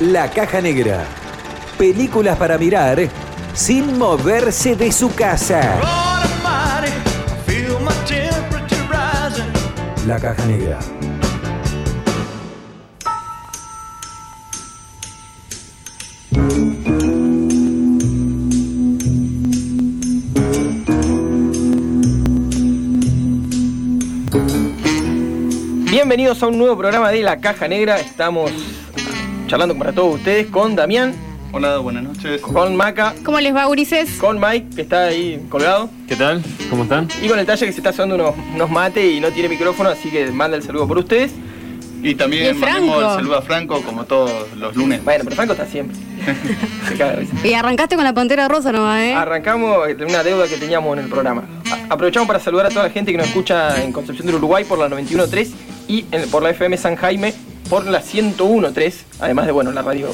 La Caja Negra. Películas para mirar sin moverse de su casa. La Caja Negra. Bienvenidos a un nuevo programa de La Caja Negra. Estamos charlando para todos ustedes con Damián, Hola, buenas noches. con Maca, ¿Cómo les va, Ulises? con Mike, que está ahí colgado, ¿Qué tal? ¿Cómo están? y con el talle que se está haciendo unos, unos mates y no tiene micrófono, así que manda el saludo por ustedes. Y también el mandemos el saludo a Franco como todos los lunes. Bueno, pero Franco está siempre. Se caga de risa. Y arrancaste con la pantera rosa nomás, ¿eh? Arrancamos una deuda que teníamos en el programa. A- aprovechamos para saludar a toda la gente que nos escucha en Concepción del Uruguay por la 91.3 y en- por la FM San Jaime por la 101.3, además de bueno la radio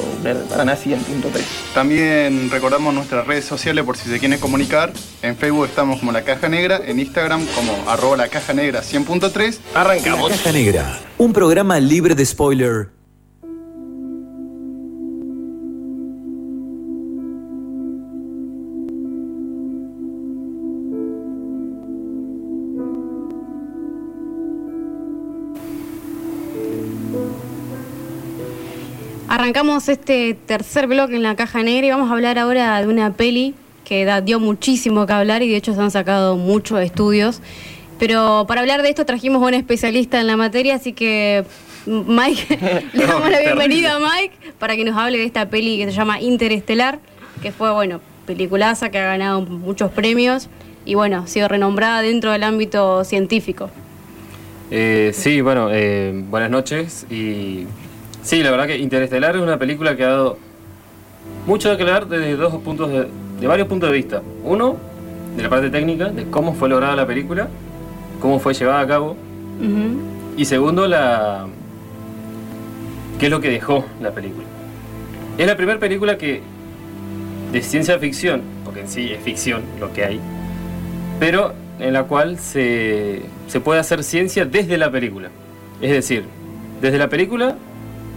Paraná 100.3. También recordamos nuestras redes sociales por si se quieren comunicar. En Facebook estamos como La Caja Negra, en Instagram como arroba la caja negra 100.3. La Arrancamos. Caja Negra. Un programa libre de spoiler. Arrancamos este tercer bloque en la caja negra y vamos a hablar ahora de una peli que da- dio muchísimo que hablar y de hecho se han sacado muchos estudios. Pero para hablar de esto trajimos a un especialista en la materia, así que Mike, le damos la bienvenida a Mike para que nos hable de esta peli que se llama Interestelar, que fue, bueno, peliculaza que ha ganado muchos premios y, bueno, ha sido renombrada dentro del ámbito científico. Eh, sí, bueno, eh, buenas noches. Y sí, la verdad que Interestelar es una película que ha dado mucho de que hablar desde dos puntos de, de varios puntos de vista. Uno, de la parte técnica, de cómo fue lograda la película, cómo fue llevada a cabo. Y segundo, la qué es lo que dejó la película. Es la primera película que de ciencia ficción, porque en sí es ficción lo que hay, pero en la cual se, se puede hacer ciencia desde la película. Es decir, desde la película,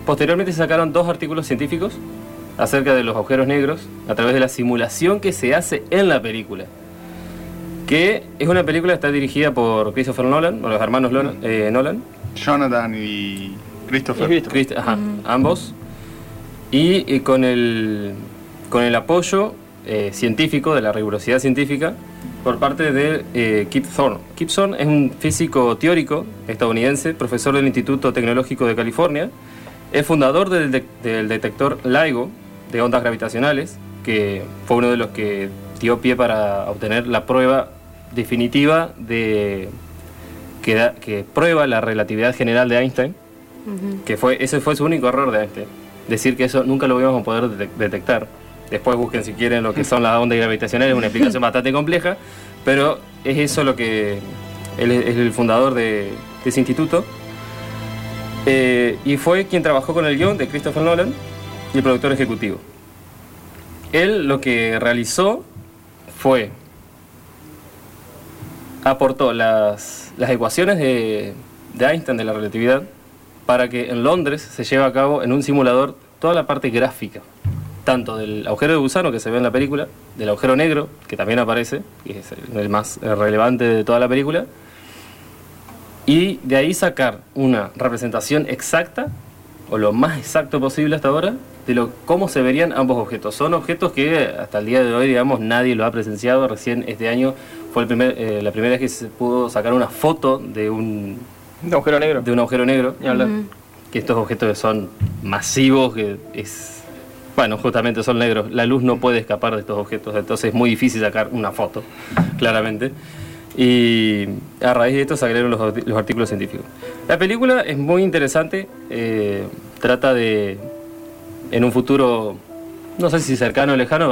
posteriormente se sacaron dos artículos científicos acerca de los agujeros negros a través de la simulación que se hace en la película. Que es una película que está dirigida por Christopher Nolan, o los hermanos Nolan, eh, Nolan Jonathan y Christopher. Y Christopher. Christ- ajá, ambos. Y, eh, con, el, con el apoyo eh, científico, de la rigurosidad científica, por parte de eh, Kip Thorne. Kip Thorne es un físico teórico estadounidense, profesor del Instituto Tecnológico de California. Es fundador del, de- del detector LIGO de ondas gravitacionales, que fue uno de los que dio pie para obtener la prueba definitiva de que, da- que prueba la relatividad general de Einstein que fue ese fue su único error de Einstein. Decir que eso nunca lo íbamos a poder detec- detectar. Después busquen si quieren lo que son las ondas gravitacionales, es una explicación bastante compleja, pero es eso lo que él es es el fundador de, de ese instituto. Eh, y fue quien trabajó con el guion de Christopher Nolan y el productor ejecutivo. Él lo que realizó fue aportó las, las ecuaciones de, de Einstein de la relatividad para que en Londres se lleve a cabo en un simulador toda la parte gráfica, tanto del agujero de gusano que se ve en la película, del agujero negro, que también aparece, que es el- más relevante de toda la película, y de ahí sacar una representación exacta, o lo más exacto posible hasta ahora, de lo, cómo se verían ambos objetos. Son objetos que hasta el día de hoy, digamos, nadie lo ha presenciado. Recién este año fue el primer, eh, la primera vez que se pudo sacar una foto de un, Un agujero negro. de un agujero negro. Hablar. Ujú. Que estos objetos que son masivos, que es... Bueno, justamente son negros. La luz no puede escapar de estos objetos, entonces es muy difícil sacar una foto, claramente. Y a raíz de esto se agregaron los, los artículos científicos. La película es muy interesante, eh, trata de, en un futuro, no sé si cercano o lejano,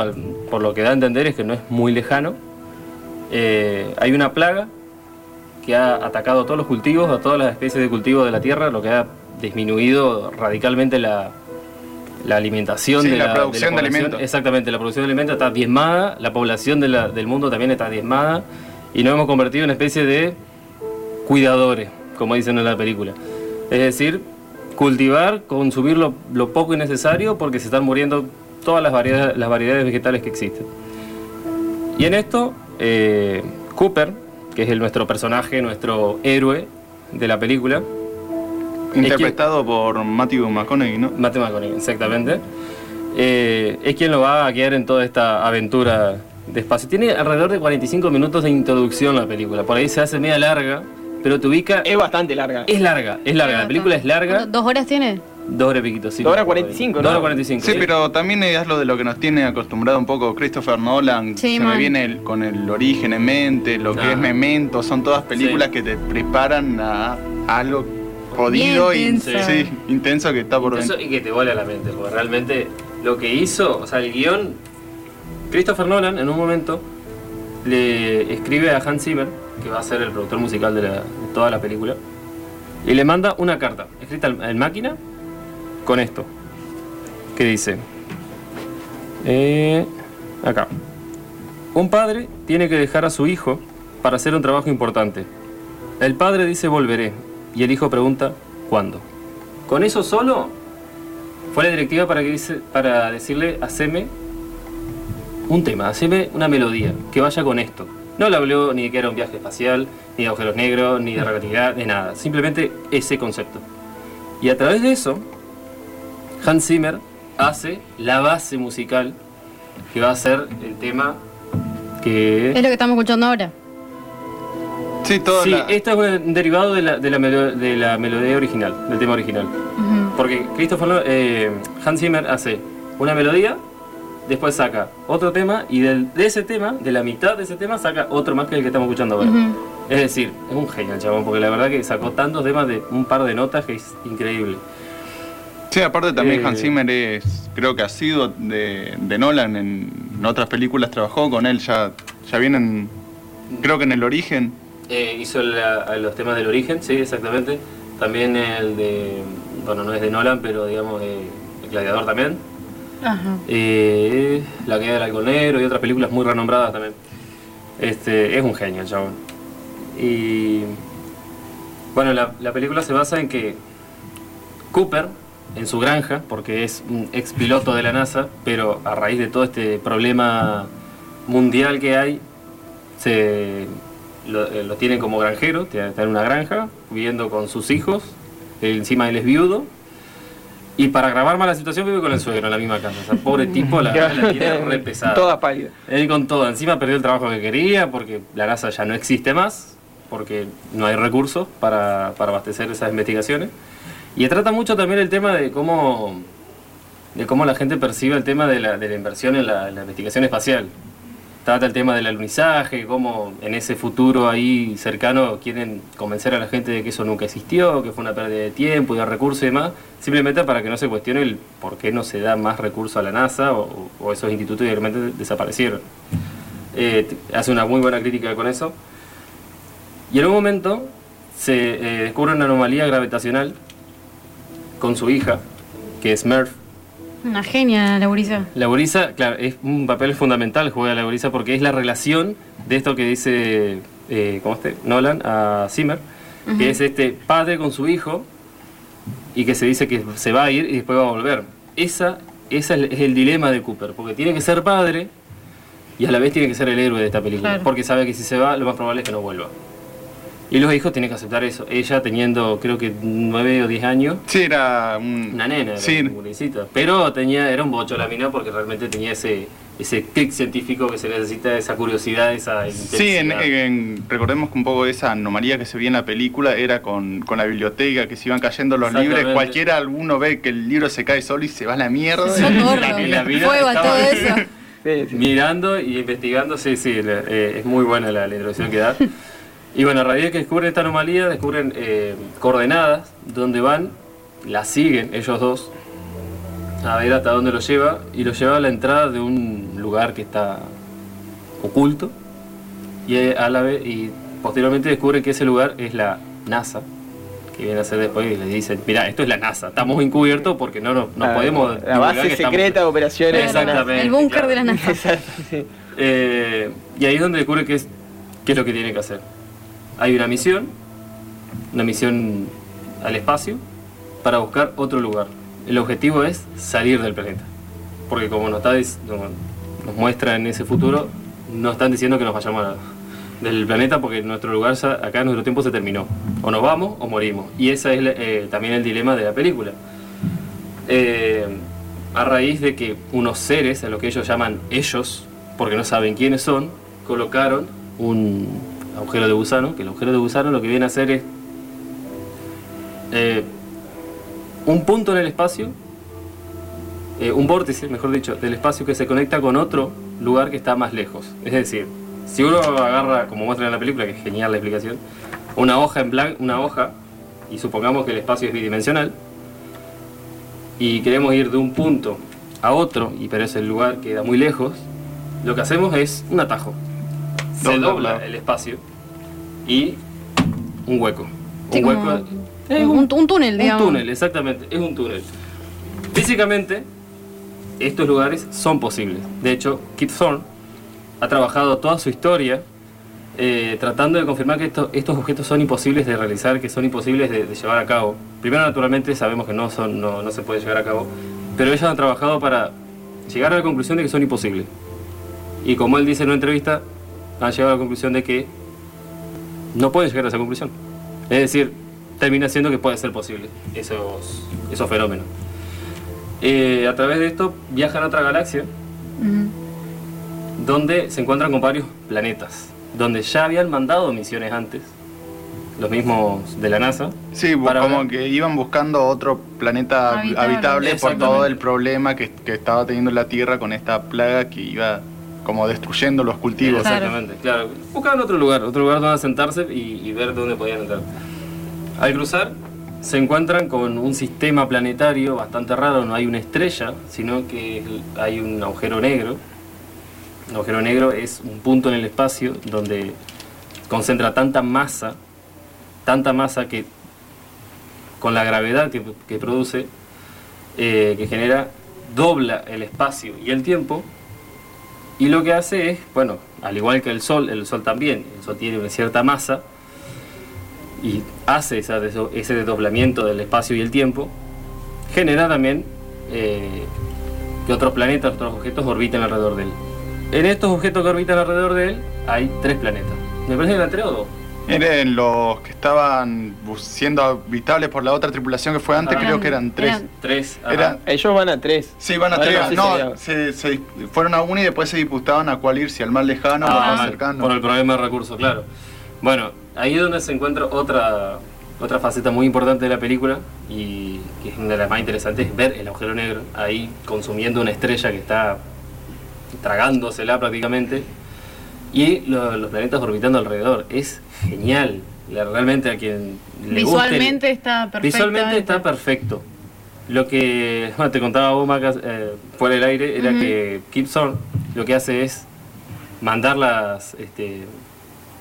por lo que da a entender es que no es muy lejano, eh, hay una plaga que ha atacado a todos los cultivos, a todas las especies de cultivo de la tierra, lo que ha disminuido radicalmente la, la alimentación Sí, de la la, producción de población. alimentos. Exactamente, la producción de alimentos está diezmada, la población de la- del mundo también está diezmada y nos hemos convertido en una especie de cuidadores, como dicen en la película. Es decir, cultivar, consumir lo, lo poco y necesario porque se están muriendo todas las variedades, las variedades vegetales que existen. Y en esto, eh, Cooper, que es el, nuestro personaje, nuestro héroe de la película, Interpretado por Matthew McConaughey, ¿no? Matthew McConaughey, exactamente, eh, es quien lo va a guiar en toda esta aventura de espacio. Tiene alrededor de 45 minutos de introducción la película, por ahí se hace media larga, pero te ubica... Es bastante larga. Es larga, es larga, la película es larga, ¿Dos horas tiene? dos horas y piquito, sí. Dos horas 45, ¿no? Dos horas 45. Sí, pero también es lo de lo que nos tiene acostumbrado un poco Christopher Nolan. Sí, Se man. me viene el- con el origen en mente, lo que es Memento, son todas películas Sí. que te preparan a algo jodido Bien y intenso. sí, intenso que está por Eso dentro. y que te vuela la mente, porque realmente lo que hizo, o sea, el guion, Christopher Nolan en un momento le escribe a Hans Zimmer, que va a ser el productor musical de, la- de toda la película, y le manda una carta, escrita en máquina, con esto, que dice, eh, acá, un padre tiene que dejar a su hijo para hacer un trabajo importante. El padre dice volveré, y el hijo pregunta, ¿cuándo? Con eso solo fue la directiva para, que dice, para decirle, haceme un tema, haceme una melodía, que vaya con esto. No le habló ni de que era un viaje espacial, ni de agujeros negros, ni de relatividad, de nada. Simplemente ese concepto. Y a través de eso, Hans Zimmer hace la base musical que va a ser el tema que... Es lo que estamos escuchando ahora. Sí, todo Sí, la- esto es un derivado de la, de la, melo- de la melodía original, del tema original. Porque Christopher eh, Hans Zimmer hace una melodía, después saca otro tema y del- de ese tema, de la mitad de ese tema, saca otro más que el que estamos escuchando ahora. Es decir, es un genio el chabón, porque la verdad que sacó tantos temas de un par de notas que es increíble. Sí, aparte también Eh, Hans Zimmer es, creo que ha sido de, de Nolan en, en otras películas, trabajó con él, ya, ya vienen, creo que en el origen. Eh, hizo la- los temas del origen, sí, exactamente. También el de, bueno, no es de Nolan, pero digamos, de, de Gladiador también. La caída del halcón negro y otras películas muy renombradas también. Este, es un genio el chabón. Y bueno, la, la película se basa en que Cooper, en su granja, porque es un ex piloto de la NASA, pero a raíz de todo este problema mundial que hay, se lo, eh, lo tienen como granjero, está en una granja, viviendo con sus hijos, encima él es viudo, y para grabar más la situación vive con el suegro en la misma casa. O sea, pobre tipo, la, la tiene re pesada. Todas pálidas. Él con todo, encima perdió el trabajo que quería porque la NASA ya no existe más, porque no hay recursos para, para abastecer esas investigaciones. Y trata mucho también el tema de cómo, de cómo la gente percibe el tema de la, de la inversión en la, en la investigación espacial. Trata el tema del alunizaje, cómo en ese futuro ahí cercano quieren convencer a la gente de que eso nunca existió, que fue una pérdida de tiempo y de recursos y demás, simplemente para que no se cuestione el por qué no se da más recursos a la NASA o, esos institutos directamente desaparecieron. Eh, hace una muy buena crítica con eso. Y en un momento se eh, descubre una anomalía gravitacional con su hija, que es Murph, Una genia, la gurisa. la gurisa, claro, es un papel fundamental juega la gurisa porque es la relación de esto que dice eh, ¿cómo este? Nolan a Zimmer, que es este padre con su hijo y que se dice que se va a ir y después va a volver. Esa, esa es el- es el dilema de Cooper, porque tiene que ser padre y a la vez tiene que ser el héroe de esta película, Claro. porque sabe que si se va lo más probable es que no vuelva. Y los hijos tienen que aceptar eso. Ella teniendo creo que 9 o 10 años, Sí, era un... una nena, era Sí, una. Pero tenía, era un bocho la mina porque realmente tenía ese, ese clic científico que se necesita, esa curiosidad, esa Sí, en- intensidad. en- recordemos que un poco esa anomalía que se veía en la película era con, con la biblioteca, que se iban cayendo los libros. Cualquiera, alguno ve que el libro se cae solo y se va a la mierda. Socorro. la- la mina Fuego a estaba- todo eso. Sí, sí. Mirando y investigando, sí, sí, la- eh, es muy buena la, la introducción que da. Y bueno, a raíz de que descubren esta anomalía, descubren eh, coordenadas donde van, la siguen ellos dos, a ver hasta dónde lo lleva, y lo lleva a la entrada de un lugar que está oculto, y, eh, a la vez, y posteriormente descubren que ese lugar es la NASA, que viene a ser después y le dicen, mira, esto es la NASA, estamos encubiertos porque no, no, no Ah, podemos... La base que estamos- secreta de operaciones. Exactamente. El búnker claro. de la NASA. Exacto, sí. Eh, y ahí es donde descubre qué es, qué es lo que tiene que hacer. Hay una misión, una misión al espacio, para buscar otro lugar. El objetivo es salir del planeta. Porque como nos, está, nos muestra en ese futuro, no están diciendo que nos vayamos a- del planeta porque nuestro lugar, ya- acá nuestro tiempo se terminó. O nos vamos o morimos. Y ese es eh, también el dilema de la película. Eh, a raíz de que unos seres, a lo que ellos llaman ellos, porque no saben quiénes son, colocaron un agujero de gusano, que el agujero de gusano lo que viene a hacer es eh, un punto en el espacio, eh, un vórtice, mejor dicho, del espacio que se conecta con otro lugar que está más lejos. Es decir, si uno agarra, como muestra en la película, que es genial la explicación, una hoja en blanco, una hoja, y supongamos que el espacio es bidimensional, y queremos ir de un punto a otro, y pero ese lugar queda muy lejos, lo que hacemos es un atajo. Se Dobla, el espacio y un hueco. Sí, un hueco. un, un- un túnel, Un digamos. túnel, exactamente, es un túnel. Físicamente, estos lugares son posibles. De hecho, Kip Thorne ha trabajado toda su historia eh, tratando de confirmar que esto- estos objetos son imposibles de realizar, que son imposibles de, de llevar a cabo. Primero, naturalmente, sabemos que no, son, no, no se puede llevar a cabo, pero ellos han trabajado para llegar a la conclusión de que son imposibles. Y como él dice en una entrevista, han llegado a la conclusión de que no pueden llegar a esa conclusión. Es decir, termina siendo que puede ser posible esos, esos fenómenos. Eh, a través de esto viajan a otra galaxia donde se encuentran con varios planetas, donde ya habían mandado misiones antes, los mismos de la NASA. Sí, Para como ver- que iban buscando otro planeta hab- Habitable. habitable, por todo el problema que, que estaba teniendo la Tierra con esta plaga que iba como destruyendo los cultivos. Exactamente, claro. Buscaban otro lugar, otro lugar donde sentarse y, y ver dónde podían entrar. Al cruzar, se encuentran con un sistema planetario bastante raro, no hay una estrella, sino que hay un agujero negro. Un agujero negro es un punto en el espacio donde concentra tanta masa, tanta masa que con la gravedad que, que produce, eh, que genera, dobla el espacio y el tiempo y lo que hace es, bueno, al igual que el Sol, el Sol también, el Sol tiene una cierta masa y hace esa ese desdoblamiento del espacio y el tiempo, genera también eh, que otros planetas, otros objetos orbiten alrededor de él. En estos objetos que orbitan alrededor de él hay tres planetas. Me parece que eran tres o dos. Eran los que estaban siendo habitables por la otra tripulación que fue antes, Ah. creo que eran tres. Eran- Tres. Era- Ellos van a tres. Sí, van a tres. no se, fueron a uno y después se disputaban a cuál ir, si al más lejano o al Ah, más cercano. Por el problema de recursos, claro. Bueno, ahí es donde se encuentra otra, otra faceta muy importante de la película y que es una de las más interesantes, es ver el agujero negro ahí consumiendo una estrella que está tragándosela prácticamente y lo- los planetas orbitando alrededor. Es genial. Realmente a quien le guste- Visualmente está perfecto. Visualmente está perfecto. Lo que bueno, te contaba vos, Maca, eh, fuera del aire, era Ujú. que Kip Thorne lo que hace es mandar las, este,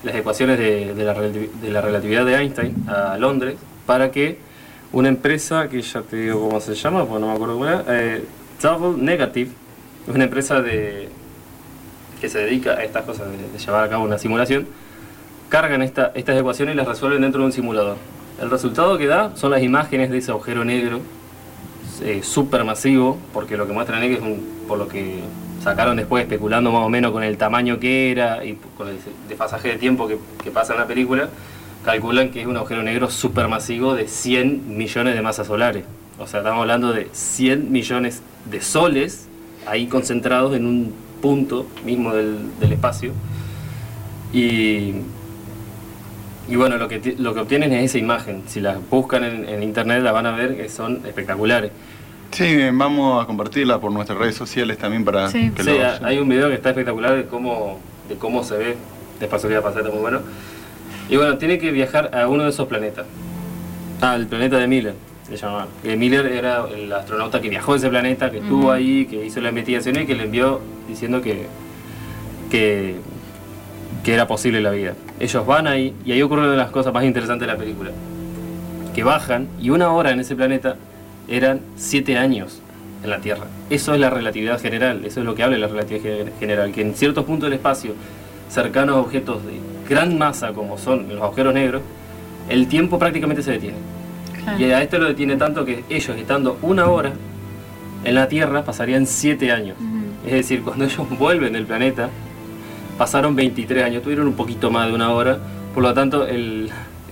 las ecuaciones de, de la de la relatividad de Einstein a Londres para que una empresa, que ya te digo cómo se llama, porque no me acuerdo cómo era, eh, Double Negative, una empresa de, que se dedica a estas cosas, de, de llevar a cabo una simulación, cargan esta- estas ecuaciones y las resuelven dentro de un simulador. El resultado que da son las imágenes de ese agujero negro eh, supermasivo, porque lo que muestran es que es un, por lo que sacaron después especulando más o menos con el tamaño que era y con el desfasaje de tiempo que, pasa en la película, calculan que es un agujero negro supermasivo de 100 millones de masas solares. O sea, estamos hablando de 100 millones de soles ahí concentrados en un punto mismo del, del espacio. Y, y bueno, lo que, lo que obtienen es esa imagen. Si la buscan en, en internet la van a ver que son espectaculares. Sí, vamos a compartirla por nuestras redes sociales también para Sí. que Sí, lo hay un video que está espectacular de cómo, de cómo se ve. Después voy a pasar, está muy bueno. Y bueno, tiene que viajar a uno de esos planetas. Ah, el planeta de Miller, se llamaba. Que Miller era el astronauta que viajó a ese planeta, que estuvo ahí, que hizo la investigación y que le envió diciendo que, que, que era posible la vida. Ellos van ahí y ahí ocurre una de las cosas más interesantes de la película. Que bajan y una hora en ese planeta eran siete años en la Tierra. Eso es la relatividad general, eso es lo que habla de la relatividad ge- general, que en ciertos puntos del espacio, cercanos a objetos de gran masa como son los agujeros negros, el tiempo prácticamente se detiene. Claro. Y a esto lo detiene tanto que ellos, estando una hora en la Tierra, pasarían siete años. Es decir, cuando ellos vuelven del planeta, pasaron 23 años, tuvieron un poquito más de una hora. Por lo tanto, el,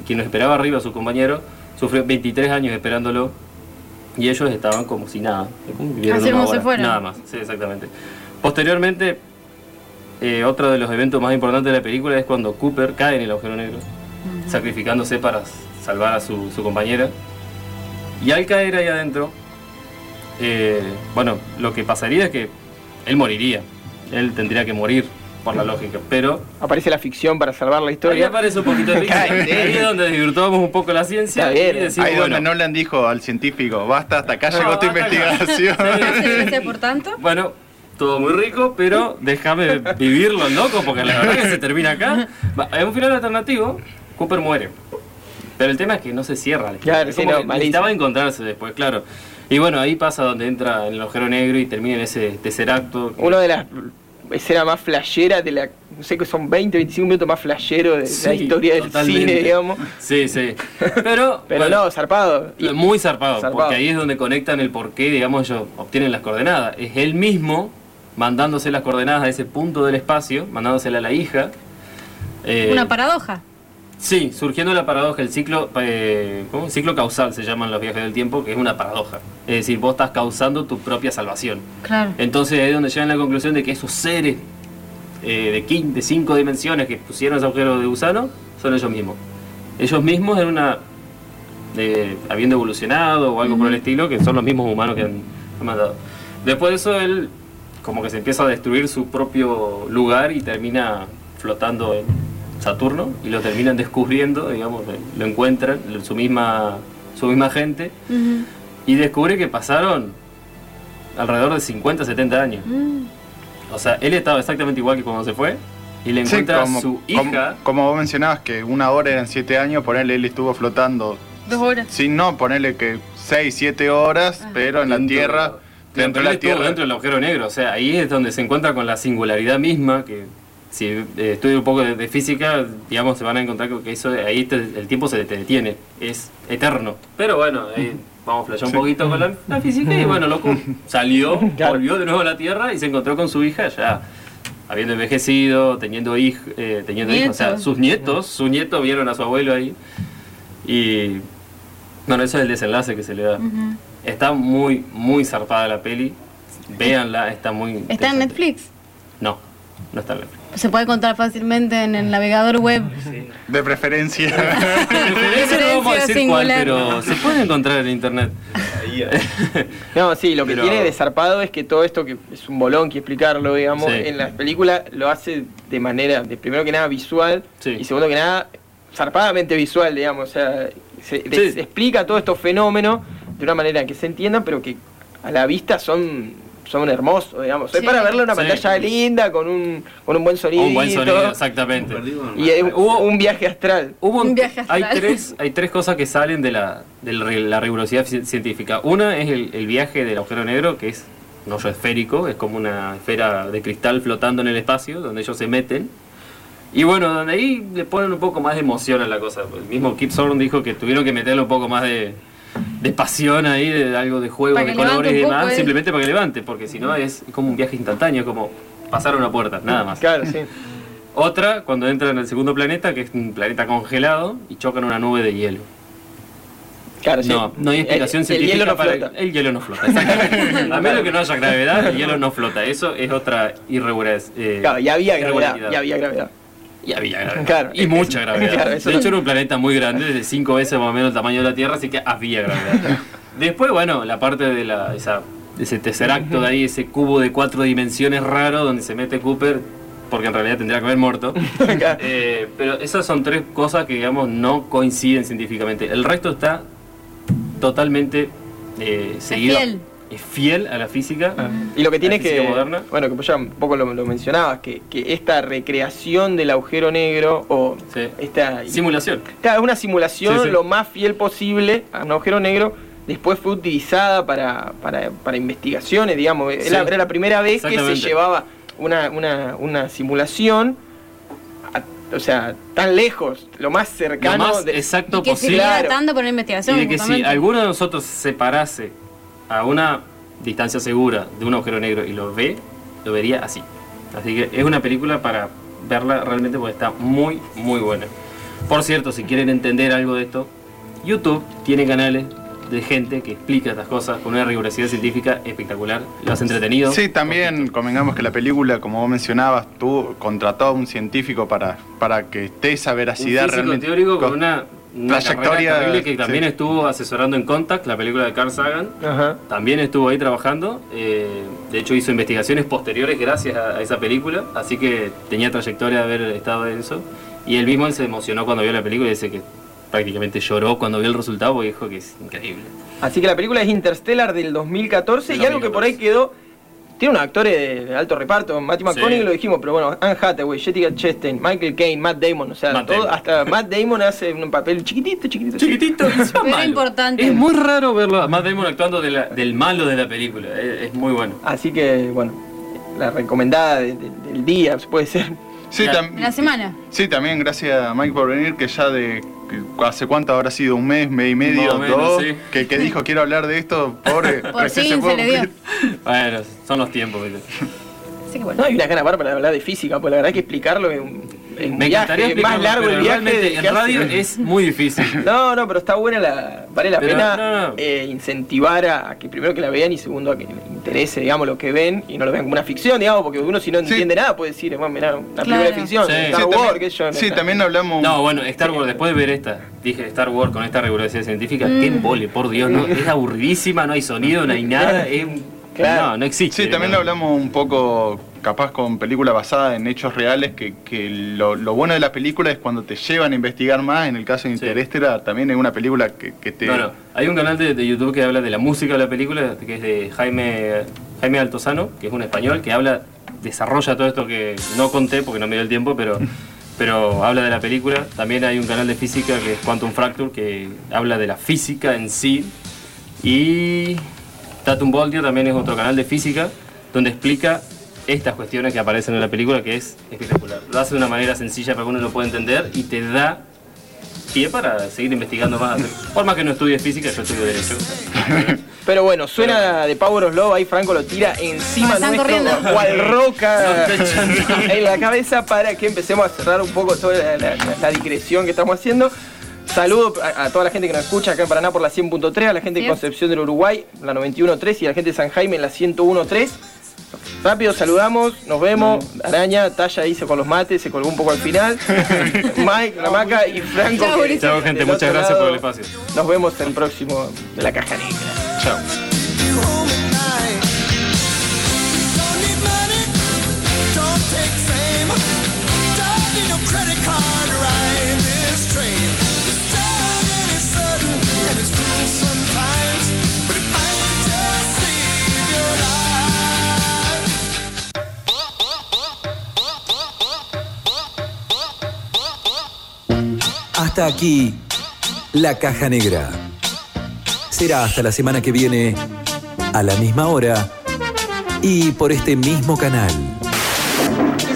quien nos esperaba arriba, su compañero, sufrió 23 años esperándolo y ellos estaban como si nada. Así como se fueron. Nada más, sí, exactamente. Posteriormente, eh, otro de los eventos más importantes de la película es cuando Cooper cae en el agujero negro, sacrificándose para salvar a su, su compañera. Y al caer ahí adentro, eh, bueno, lo que pasaría es que él moriría. Él tendría que morir, por la lógica. Pero Aparece la ficción para salvar la ahí historia. aparece un poquito de ficción. Ahí es donde desvirtuamos un poco la ciencia. Está bien. y decimos, Ahí bueno, donde Nolan dijo al científico, basta, hasta acá No, llegó tu investigación. Gracias por tanto. Bueno, todo muy rico, pero déjame vivirlo, loco, porque la verdad que se termina acá. En un final alternativo, Cooper muere. Pero el tema es que no se cierra. la. Claro, Es sí, no, necesitaba encontrarse después, claro. Y bueno, ahí pasa donde entra en el agujero negro y termina en ese tercer acto. Una de las escenas más flasheras de la. No sé que son 20, 25 minutos más flashero de Sí, la historia del totalmente. cine, digamos. Sí, sí. Pero, Pero bueno, no, zarpado. Y- Muy zarpado, Zarpado. porque ahí es donde conectan el por qué, digamos, ellos obtienen las coordenadas. Es él mismo mandándose las coordenadas a ese punto del espacio, mandándosela a la hija. Eh, Una paradoja. Sí, surgiendo la paradoja, el ciclo, eh, ¿cómo? Ciclo causal se llaman los viajes del tiempo, que es una paradoja. Es decir, vos estás causando tu propia salvación. Claro. Entonces ahí es donde llegan a la conclusión de que esos seres eh, de, quin- de cinco dimensiones que pusieron ese agujero de gusano son ellos mismos. Ellos mismos en una... habiendo evolucionado o algo por el estilo, que son los mismos humanos que han, han mandado. Después de eso él como que se empieza a destruir su propio lugar y termina flotando en Saturno y lo terminan descubriendo, digamos, eh, lo encuentran, su misma, su misma gente, y descubre que pasaron alrededor de 50, 70 años. Mm. O sea, él estaba exactamente igual que cuando se fue y le Sí, encuentra como, a su hija. como vos mencionabas que una hora eran siete años, ponerle él estuvo flotando. Dos horas. Sí, no, ponerle que seis, siete horas, pero en la dentro- Tierra, dentro de la estuvo Tierra. dentro del agujero negro. O sea, ahí es donde se encuentra con la singularidad misma que si eh, estudia un poco de, de física, digamos, se van a encontrar con que eso ahí te- el tiempo se te detiene, es eterno. Pero bueno, ahí vamos a flashear un Sí. poquito con la, la física y bueno, loco, salió, Claro. volvió de nuevo a la Tierra y se encontró con su hija ya habiendo envejecido, teniendo hijos, teniendo hijos, o sea, Nietos. sus nietos, su nieto vieron a su abuelo ahí y bueno, eso es el desenlace que se le da. Ujú. Está muy, muy zarpada la peli. Véanla, está muy. ¿Está en. Netflix? No, no está en Netflix. Se puede encontrar fácilmente en el navegador web. De preferencia. Eso no vamos a decir cuál, pero se puede encontrar en internet. No, sí, lo que Pero- tiene de zarpado es que todo esto que es un bolón que explicarlo, digamos, Sí. en la película lo hace de manera, de primero que nada visual Sí. y segundo que nada zarpadamente visual, digamos, o sea, se, explica todos estos fenómenos de una manera que se entiendan, pero que a la vista son son hermosos, digamos. Es Sí. para verlo en una Sí. pantalla linda, con un, con un buen sonido. Un buen sonido, exactamente. Y Hubo- un viaje astral. Hubo Un viaje hay astral. tres hay tres cosas que salen de la de la rigurosidad ci- científica. Una es el, el viaje del agujero negro, que es un hoyo esférico, es como una esfera de cristal flotando en el espacio, donde ellos se meten. Y bueno, donde ahí le ponen un poco más de emoción a la cosa. El mismo Kip Thorne dijo que tuvieron que meterle un poco más de, de pasión ahí, de algo de juego, de colores y poco, demás, eh. simplemente para que levante, porque si no es como un viaje instantáneo, como pasar una puerta, nada más. Claro, sí. Otra, cuando entran en el segundo planeta, que es un planeta congelado, y chocan una nube de hielo. Claro, sí. No, no hay explicación El- científica El hielo no para flota. El, hielo no flota, exactamente. A menos que no haya gravedad, el hielo no flota. Eso es otra irregularidad. eh, Claro, ya había gravedad, ya había gravedad. Y había gravedad. Claro, y es- mucha gravedad. claro, de no- hecho, era un planeta muy grande, de cinco veces más o menos el tamaño de la Tierra, así que había gravedad. Después, bueno, la parte de la, esa, ese tercer acto de ahí, ese cubo de cuatro dimensiones raro donde se mete Cooper, porque en realidad tendría que haber muerto. Eh, pero esas son tres cosas que, digamos, no coinciden científicamente. El resto está totalmente eh, seguido. fiel. Es fiel a la física. Y lo que tiene es que, moderna. bueno, que ya un poco lo, lo mencionabas, que, que esta recreación del agujero negro, o Sí. esta... Simulación. Claro, es una simulación Sí, sí. lo más fiel posible a un agujero negro. Después fue utilizada para, para, para investigaciones, digamos. Sí. Era, era la primera vez que se llevaba una, una, una simulación a o sea, tan lejos, lo más cercano. Lo más de- exacto Y que se posible. queda Claro. tanto por la Y investigación. de que si alguno de nosotros se parase a una distancia segura de un agujero negro y lo ve, lo vería así. Así que es una película para verla realmente porque está muy, muy buena. Por cierto, si quieren entender algo de esto, YouTube tiene canales de gente que explica estas cosas con una rigurosidad científica espectacular. Lo has entretenido. Sí, también convengamos que la película, como vos mencionabas, tú contrató a un científico para, para que esté esa Un veracidad físico realmente. teórico con una, una trayectoria, terrible que también sí. estuvo asesorando en Contact, la película de Carl Sagan. Ajá. También estuvo ahí trabajando, eh, de hecho hizo investigaciones posteriores gracias a, a esa película, así que tenía trayectoria de haber estado en eso. Y él mismo él se emocionó cuando vio la película y dice que prácticamente lloró cuando vio el resultado porque dijo que es increíble. Así que la película es Interstellar del 2014 y algo que por ahí quedó. Tiene unos actores de, de alto reparto, Matthew Sí. McConaughey lo dijimos, pero bueno, Anne Hathaway, Jessica Chastain, Michael Caine, Matt Damon, o sea, Matt todo- Damon. hasta Matt Damon hace un papel chiquitito, chiquitito. Chiquitito, encima Pero malo. importante. Es muy raro verlo a Matt Damon actuando de la- del malo de la película, es, es muy bueno. Así que, bueno, la recomendada de- de- del día, puede ser. Sí, En la semana. sí, también gracias a Mike por venir, que ya de hace cuánto habrá sido, un mes, mes y medio, menos, dos, sí. que, que dijo quiero hablar de esto, pobre. Por fin se le dio. Bueno, son los tiempos. ¿viste? Así que bueno. No, hay una gana bárbara de hablar de física, pues la verdad que explicarlo es Me viaje, más largo el viaje de en hace- radio es muy difícil. No, no, pero está buena la. Vale la Pero, pena no, no. eh, incentivar a, a que primero que la vean y segundo a que les interese, digamos, lo que ven y no lo vean como una ficción, digamos, porque uno si no Sí. entiende nada puede decir, bueno, mirá, una película de ficción, Sí. Star Sí, Wars, también, qué yo. sí, también hablamos. No, bueno, Star Wars, después de ver esta, dije Star Wars con esta rigurosidad científica, Mm. qué embole, por Dios, no, es aburridísima, no hay sonido, no hay nada, es Claro. no, no existe. Sí, también no. hablamos un poco, capaz con películas basadas en hechos reales, que, que lo, lo bueno de la película es cuando te llevan a investigar más. En el caso de Sí. Interestelar, también es una película que, que te. No, no, hay un canal de, de YouTube que habla de la música de la película, que es de Jaime, Jaime Altozano, que es un español, que habla, desarrolla todo esto que no conté porque no me dio el tiempo, pero, pero habla de la película. También hay un canal de física que es Quantum Fracture, que habla de la física en sí. Y Tatum Voltio también es otro canal de física, donde explica estas cuestiones que aparecen en la película, que es espectacular. Lo hace de una manera sencilla para que uno lo pueda entender y te da pie para seguir investigando más. Por más que no estudies física, yo estudio Derecho. Pero bueno, suena de Power of Love, ahí Franco lo tira encima nuestro, corriendo. cual roca en la cabeza para que empecemos a cerrar un poco toda la, la- la digresión que estamos haciendo. Saludo a, a toda la gente que nos escucha acá en Paraná por la 100.3, a la gente de. Concepción del Uruguay, la 91.3 y a la gente de San Jaime en la 101.3. Rápido saludamos, nos vemos. Araña, Talla hizo con los mates, se colgó un poco al final. Mike, la maca y Franco. Chao, gente, muchas gracias por el espacio. Nos vemos en el próximo de la Caja Negra. Chao. Hasta aquí, la caja negra. Será hasta la semana que viene, a la misma hora y por este mismo canal.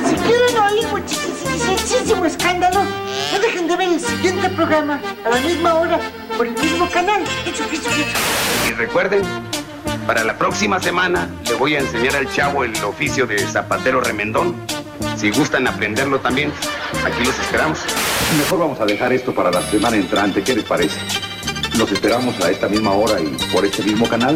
Si quieren oír muchísimo escándalo, no dejen de ver el siguiente programa a la misma hora por el mismo canal. Y recuerden, para la próxima semana le voy a enseñar al chavo el oficio de zapatero remendón. Si gustan aprenderlo también, aquí los esperamos. Mejor vamos a dejar esto para la semana entrante, ¿qué les parece? Los esperamos a esta misma hora y por este mismo canal.